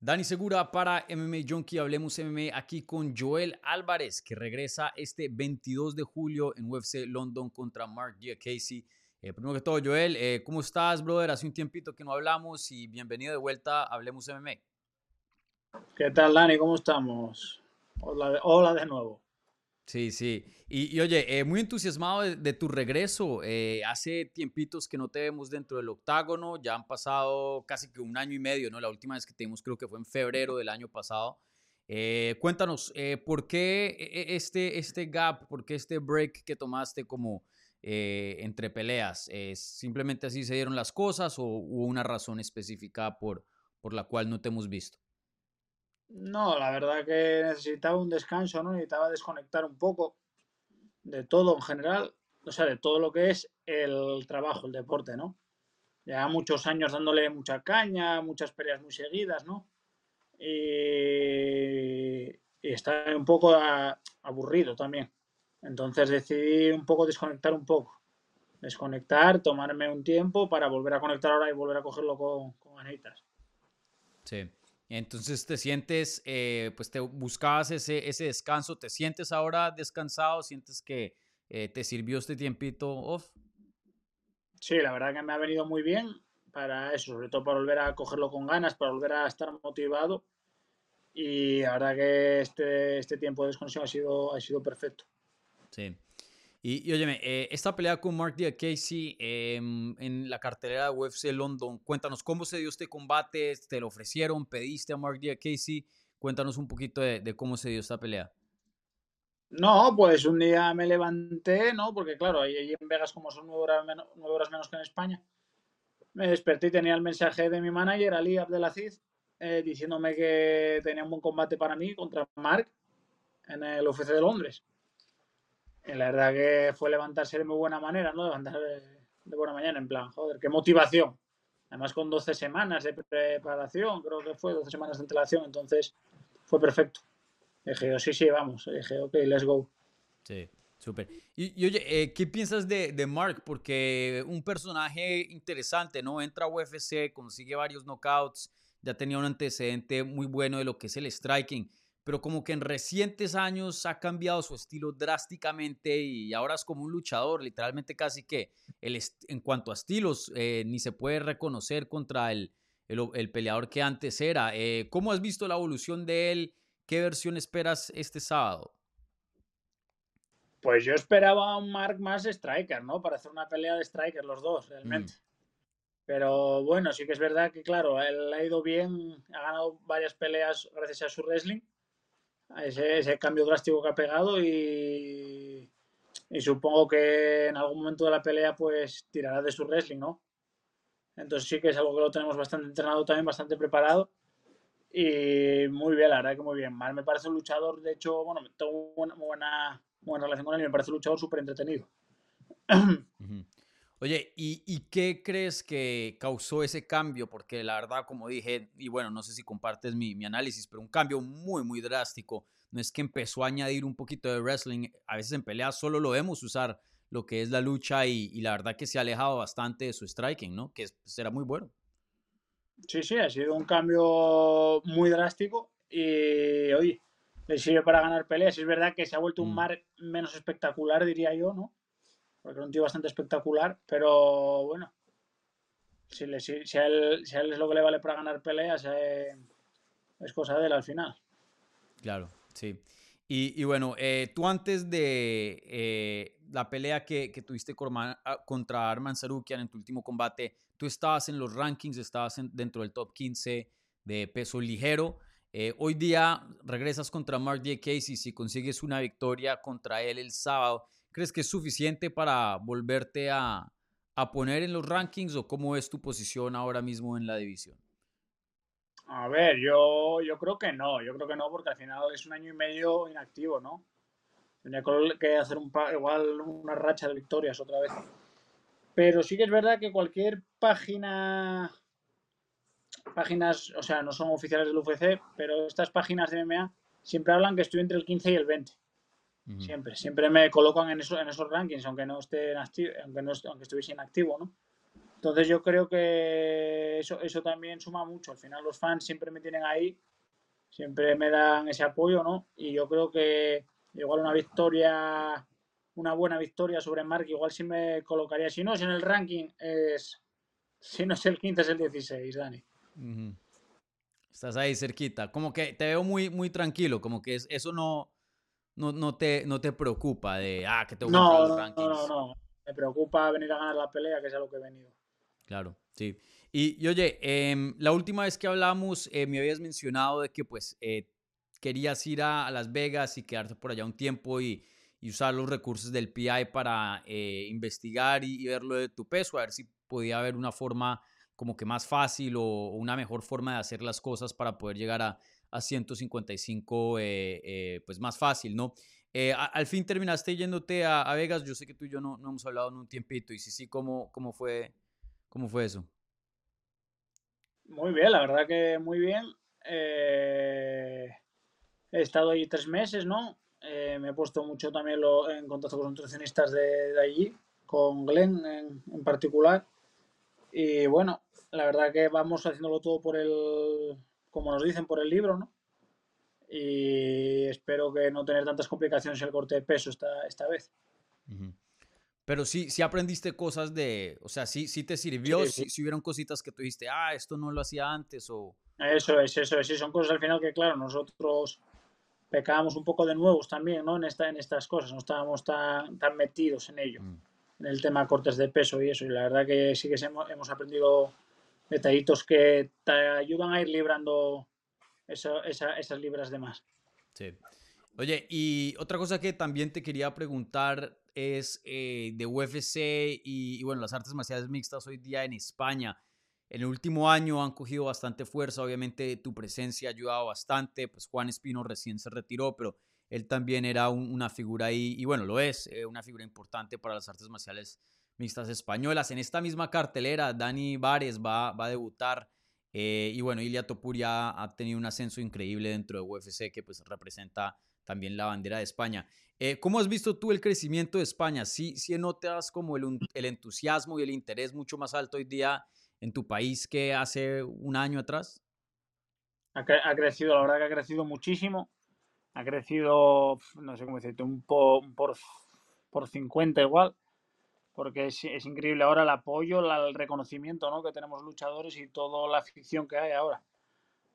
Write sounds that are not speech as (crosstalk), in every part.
Dani Segura para MMA Junkie, hablemos MMA aquí con Joel Álvarez, que regresa este 22 de julio en UFC London contra Mark Casey. Eh, primero que todo, Joel, eh, ¿cómo estás, brother? Hace un tiempito que no hablamos y bienvenido de vuelta a Hablemos MMA. ¿Qué tal, Dani? ¿Cómo estamos? Hola, hola de nuevo. Sí, sí. Y, oye, eh, muy entusiasmado de, tu regreso. Eh, hace tiempitos que no te vemos dentro del octágono, ya han pasado casi que un año y medio, ¿no? La última vez que te vimos creo que fue en febrero del año pasado. Eh, cuéntanos, ¿por qué e, e, este, este gap, por qué este break que tomaste como entre peleas? ¿Simplemente así se dieron las cosas o hubo una razón específica por, por la cual no te hemos visto? No, la verdad que necesitaba un descanso, ¿no? Necesitaba desconectar un poco de todo en general, o sea, de todo lo que es el trabajo, el deporte, ¿no? Ya muchos años dándole mucha caña, muchas peleas muy seguidas, ¿no? Y, y está un poco aburrido también. Entonces decidí un poco desconectar un poco. Desconectar, tomarme un tiempo para volver a conectar ahora y volver a cogerlo con, con ganitas. Sí. Entonces te sientes, eh, pues te buscabas ese, ese descanso, ¿te sientes ahora descansado? ¿Sientes que eh, te sirvió este tiempito off? Sí, la verdad que me ha venido muy bien para eso, sobre todo para volver a cogerlo con ganas, para volver a estar motivado. Y la verdad que este, este tiempo de desconexión ha sido, ha sido perfecto. Sí. Y, óyeme, eh, esta pelea con Mark Casey em, en la cartelera de UFC London, cuéntanos cómo se dio este combate, te lo ofrecieron, pediste a Mark Casey, cuéntanos un poquito de, cómo se dio esta pelea. No, pues un día me levanté, ¿no? Porque claro, ahí, en Vegas como son nueve horas, menos, horas menos que en España, me desperté y tenía el mensaje de mi manager, Ali Abdelaziz, eh, diciéndome que tenía un buen combate para mí contra Mark en el UFC de Londres la verdad que fue levantarse de muy buena manera, ¿no? Levantarse de, buena mañana, en plan, joder, qué motivación. Además con 12 semanas de preparación, creo que fue 12 semanas de antelación, entonces fue perfecto. Dije, sí, sí, vamos. Dije, ok, let's go. Sí, súper. Y, oye, eh, ¿qué piensas de, de, Mark? Porque un personaje interesante, ¿no? Entra a UFC, consigue varios knockouts, ya tenía un antecedente muy bueno de lo que es el striking pero como que en recientes años ha cambiado su estilo drásticamente y ahora es como un luchador, literalmente casi que el en cuanto a estilos eh, ni se puede reconocer contra el, el, peleador que antes era. Eh, ¿Cómo has visto la evolución de él? ¿Qué versión esperas este sábado? Pues yo esperaba un Mark más striker, ¿no? Para hacer una pelea de striker los dos, realmente. Mm. Pero bueno, sí que es verdad que, claro, él ha ido bien, ha ganado varias peleas gracias a su wrestling ese, ese cambio drástico que ha pegado y, y supongo que en algún momento de la pelea pues tirará de su wrestling, ¿no? Entonces sí que es algo que lo tenemos bastante entrenado también, bastante preparado. Y muy bien, la verdad que muy bien. Mal me parece un luchador, de hecho, bueno, tengo una buena, buena relación con él y me parece un luchador súper entretenido. (clears throat) Oye, ¿y, qué crees que causó ese cambio? Porque la verdad, como dije, y bueno, no sé si compartes mi, mi, análisis, pero un cambio muy, muy drástico. No es que empezó a añadir un poquito de wrestling. A veces en peleas solo lo vemos usar lo que es la lucha y, la verdad que se ha alejado bastante de su striking, ¿no? Que será muy bueno. Sí, sí, ha sido un cambio muy drástico y, oye, le sirve para ganar peleas. Es verdad que se ha vuelto un mm. mar menos espectacular, diría yo, ¿no? Porque es un tío bastante espectacular, pero bueno, si, a él, es lo que le vale para ganar peleas, eh, es cosa de él al final. Claro, sí. Y, bueno, eh, tú antes de eh, la pelea que, tuviste ah, contra Arman Sarukian en tu último combate, tú estabas en los rankings, estabas dentro del top 15 de peso ligero. hoy día regresas contra Mark J. Casey si consigues una victoria contra él el sábado. ¿Crees que es suficiente para volverte a, poner en los rankings o cómo es tu posición ahora mismo en la división? A ver, yo, yo creo que no, yo creo que no, porque al final es un año y medio inactivo, ¿no? Tenía que hacer un, igual una racha de victorias otra vez. Pero sí que es verdad que cualquier página, páginas, o sea, no son oficiales del UFC, pero estas páginas de MMA siempre hablan que estoy entre el 15 y el 20. Siempre, siempre me colocan en, eso, en esos rankings, aunque no esté activo, aunque, no, aunque estuviese inactivo, ¿no? Entonces yo creo que eso, eso también suma mucho. Al final los fans siempre me tienen ahí, siempre me dan ese apoyo, ¿no? Y yo creo que igual una victoria, una buena victoria sobre Mark, igual sí me colocaría. Si no es en el ranking, es si no es el 15, es el 16, Dani. Estás ahí cerquita. Como que te veo muy, muy tranquilo, como que eso no, no, no, te, no te preocupa de, ah, que tengo no, no, no, no, Me preocupa venir a ganar la pelea, que es a lo que he venido. Claro, sí. Y, oye, em, la última vez que hablamos eh, me habías mencionado de que pues eh, querías ir a, Las Vegas y quedarte por allá un tiempo y, usar los recursos del PI para eh, investigar y, ver lo de tu peso, a ver si podía haber una forma como que más fácil o, una mejor forma de hacer las cosas para poder llegar a, a 155 pues más fácil, ¿no? al fin terminaste yéndote a, Vegas, yo sé que tú y yo no, no, hemos hablado en un tiempito y sí, sí, ¿cómo, cómo, fue, cómo fue eso? Muy bien, la verdad que muy bien. Eh, he estado ahí tres meses, ¿no? Eh, me he puesto mucho también en contacto con los nutricionistas de, allí, con Glenn en, particular. Y bueno, la verdad que vamos haciéndolo todo por el, como nos dicen, por el libro, ¿no? Y espero que no tener tantas complicaciones en el corte de peso esta, esta vez. Pero sí, sí aprendiste cosas de, o sea, sí, sí te sirvió, sí, Si, hubieron cositas que tú dijiste, ah, esto no lo hacía antes o... Eso es, eso es, sí, son cosas al final que, claro, nosotros pecábamos un poco de nuevos también, ¿no? En, esta, en estas cosas, no estábamos tan, tan metidos en ello, mm. en el tema cortes de peso y eso, y la verdad que sí que hemos, hemos aprendido detallitos que te ayudan a ir librando eso, esas libras de más. Sí. Oye, y otra cosa que también te quería preguntar es eh, de UFC y, bueno, las artes marciales mixtas hoy día en España. En el último año han cogido bastante fuerza, obviamente tu presencia ha ayudado bastante, pues Juan Espino recién se retiró, pero él también era una figura ahí, y bueno, lo es, eh, una figura importante para las artes marciales mixtas españolas. En esta misma cartelera, Dani Vares va, va a debutar, eh, y bueno, Ilia Topuria ha tenido un ascenso increíble dentro de UFC que pues representa también la bandera de España. Eh, ¿Cómo has visto tú el crecimiento de España? ¿Sí, sí notas como el, el, entusiasmo y el interés mucho más alto hoy día en tu país que hace un año atrás? Ha, crecido, la verdad que ha crecido muchísimo. Ha crecido, no sé cómo decirte, un, por, por 50 igual. Porque es, es increíble ahora el apoyo, el reconocimiento ¿no? que tenemos luchadores y toda la afición que hay ahora.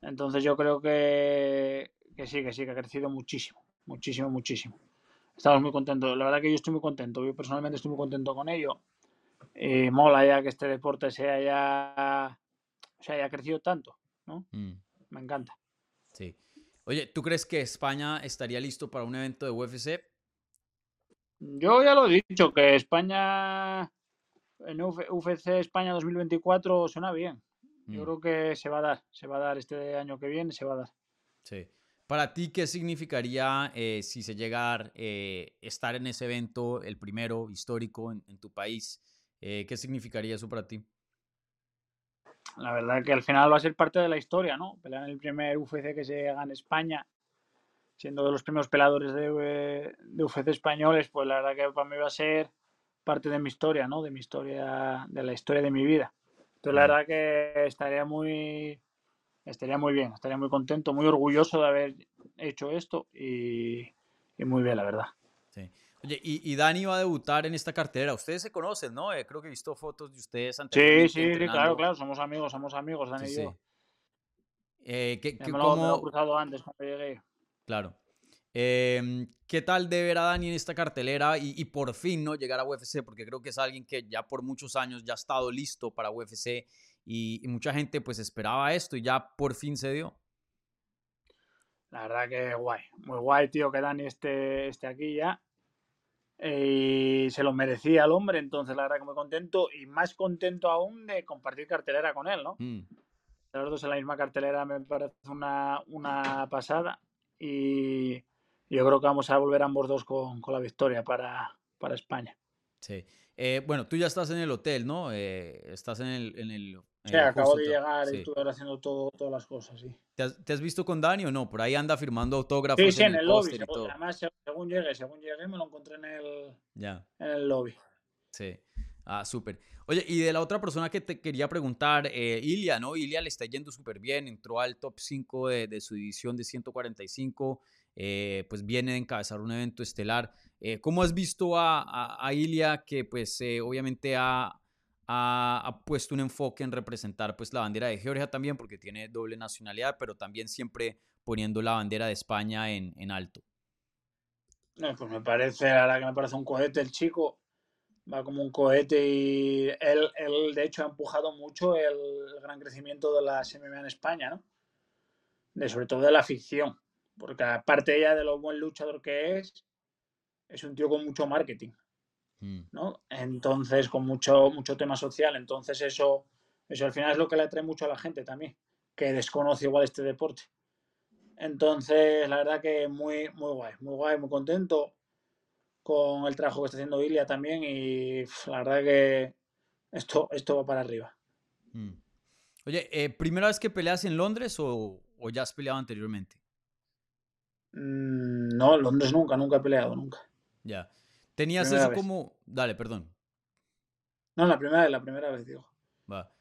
Entonces yo creo que, que sí, que sí, que ha crecido muchísimo, muchísimo, muchísimo estamos muy contentos. La verdad que yo estoy muy contento. Yo personalmente estoy muy contento con ello. Eh, mola ya que este deporte se haya, se haya crecido tanto, ¿no? Mm. Me encanta. Sí. Oye, ¿tú crees que España estaría listo para un evento de UFC? Yo ya lo he dicho, que España, en UFC España 2024 suena bien. Yo mm. creo que se va a dar, se va a dar este año que viene, se va a dar. Sí. Para ti, ¿qué significaría eh, si se llegara eh, estar en ese evento, el primero histórico en, tu país? Eh, ¿Qué significaría eso para ti? La verdad que al final va a ser parte de la historia, ¿no? Pelear en el primer UFC que se haga en España, siendo de los primeros peladores de, de UFC españoles, pues la verdad que para mí va a ser parte de mi historia, ¿no? De mi historia, de la historia de mi vida. Entonces la verdad que estaría muy, estaría muy bien, estaría muy contento, muy orgulloso de haber hecho esto y, muy bien, la verdad. Sí. Oye, y, Dani va a debutar en esta cartera. Ustedes se conocen, ¿no? Eh, creo que he visto fotos de ustedes antes. Sí, sí, claro, claro, somos amigos, somos amigos, Dani y yo. Eh, ¿qué, me, lo, he cruzado antes cuando llegué. Claro. Em, ¿Qué tal de ver a Dani en esta cartelera y, y, por fin no llegar a UFC? Porque creo que es alguien que ya por muchos años ya ha estado listo para UFC y, mucha gente pues esperaba esto y ya por fin se dio. La verdad que guay, muy guay, tío, que Dani esté, esté aquí ya. Y se lo merecía el hombre, entonces la verdad que muy contento y más contento aún de compartir cartelera con él, ¿no? Mm. Los dos en la misma cartelera me parece una, una pasada y yo creo que vamos a volver ambos dos con, con la victoria para, para España. Sí. Eh, bueno, tú ya estás en el hotel, ¿no? Eh, estás en el, en el Sí, acabo de llegar y estuve haciendo todo, todas las cosas, sí. ¿Te has, visto con Dani o no? Por ahí anda firmando autógrafos. Sí, sí, en, el, lobby. Además, según llegué, según llegué, me lo encontré en el, ya. en el lobby. Sí. Ah, súper. Oye, y de la otra persona que te quería preguntar, eh, Ilia, ¿no? Ilia le está yendo súper bien, entró al top 5 de, su división de 145, eh, pues viene de encabezar un evento estelar. Eh, ¿Cómo has visto a, a, a Ilia que pues eh, obviamente ha, ha, puesto un enfoque en representar pues la bandera de Georgia también porque tiene doble nacionalidad, pero también siempre poniendo la bandera de España en, en alto? No, pues me parece, verdad que me parece un cohete el chico va como un cohete y él, él de hecho ha empujado mucho el, el, gran crecimiento de la MMA en España, ¿no? De, sobre todo de la ficción, porque aparte ya de lo buen luchador que es, es un tío con mucho marketing, mm. ¿no? Entonces, con mucho, mucho tema social, entonces eso, eso al final es lo que le atrae mucho a la gente también, que desconoce igual este deporte. Entonces, la verdad que muy, muy guay, muy guay, muy contento con el trabajo que está haciendo Ilia también y pff, la verdad que esto, esto va para arriba. Mm. Oye, eh, ¿primera vez que peleas en Londres o, o ya has peleado anteriormente? Mm, no, Londres nunca, nunca he peleado, nunca. Ya. ¿Tenías primera eso vez. como... Dale, perdón. No, la primera vez, la primera vez, digo. Va.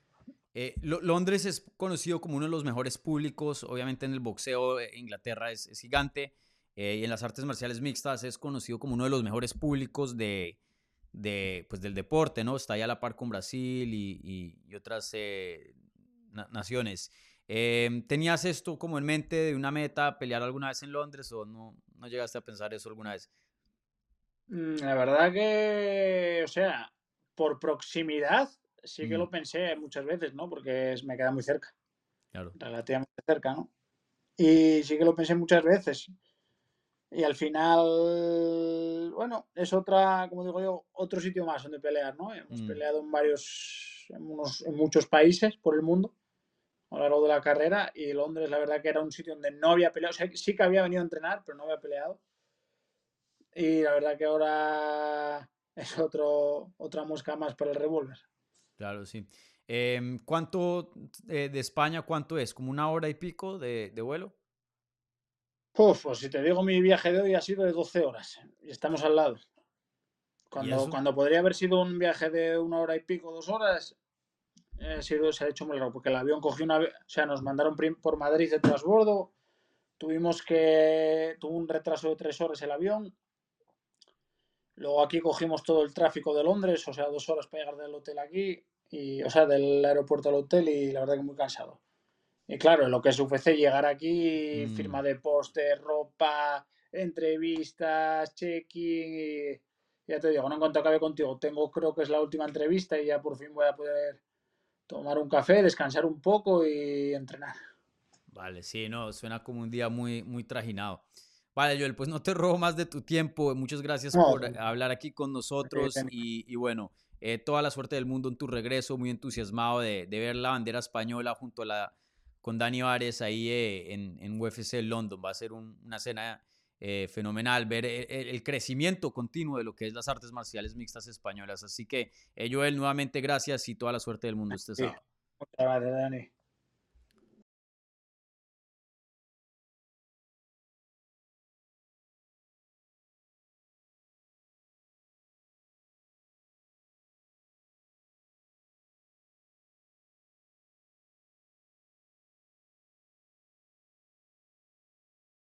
Eh, Londres es conocido como uno de los mejores públicos, obviamente en el boxeo, eh, Inglaterra es, es gigante. Eh, y en las artes marciales mixtas es conocido como uno de los mejores públicos de, de pues, del deporte, ¿no? Está ahí a la par con Brasil y, y, y otras eh, na naciones. Eh, ¿Tenías esto como en mente de una meta, pelear alguna vez en Londres o no, no llegaste a pensar eso alguna vez? Mm, la verdad que, o sea, por proximidad sí que mm. lo pensé muchas veces, ¿no? Porque me queda muy cerca. Claro. Relativamente cerca, ¿no? Y sí que lo pensé muchas veces. Y al final, bueno, es otra, como digo yo, otro sitio más donde pelear, ¿no? Hemos mm. peleado en varios, en, unos, en muchos países por el mundo a lo largo de la carrera y Londres la verdad que era un sitio donde no había peleado, o sea, sí que había venido a entrenar, pero no había peleado. Y la verdad que ahora (laughs) es otro, otra mosca más para el revólver. Claro, sí. Eh, ¿Cuánto eh, de España, cuánto es? ¿Como una hora y pico de, de vuelo? Uf, pues si te digo, mi viaje de hoy ha sido de 12 horas y estamos al lado. Cuando, cuando podría haber sido un viaje de una hora y pico, dos horas, eh, sido, se ha hecho muy largo, porque el avión cogió una. O sea, nos mandaron por Madrid de transbordo, tuvimos que. Tuvo un retraso de tres horas el avión. Luego aquí cogimos todo el tráfico de Londres, o sea, dos horas para llegar del hotel aquí, y, o sea, del aeropuerto al hotel, y la verdad que muy cansado. Y claro, lo que es UFC, llegar aquí, mm. firma de póster, ropa, entrevistas, check-in y ya te digo, no en cuanto acabe contigo, tengo creo que es la última entrevista y ya por fin voy a poder tomar un café, descansar un poco y entrenar. Vale, sí, no, suena como un día muy, muy trajinado. Vale, Joel, pues no te (laughs) robo más de tu tiempo. Muchas gracias no, por hablar aquí con nosotros y, y bueno, eh, toda la suerte del mundo en tu regreso, muy entusiasmado de, de ver la bandera española junto a la con Dani Vares ahí eh, en, en, UFC London. Va a ser un, una cena eh, fenomenal ver el, el, crecimiento continuo de lo que es las artes marciales mixtas españolas. Así que, eh, Joel, nuevamente gracias y toda la suerte del mundo este sábado. Muchas gracias, Dani.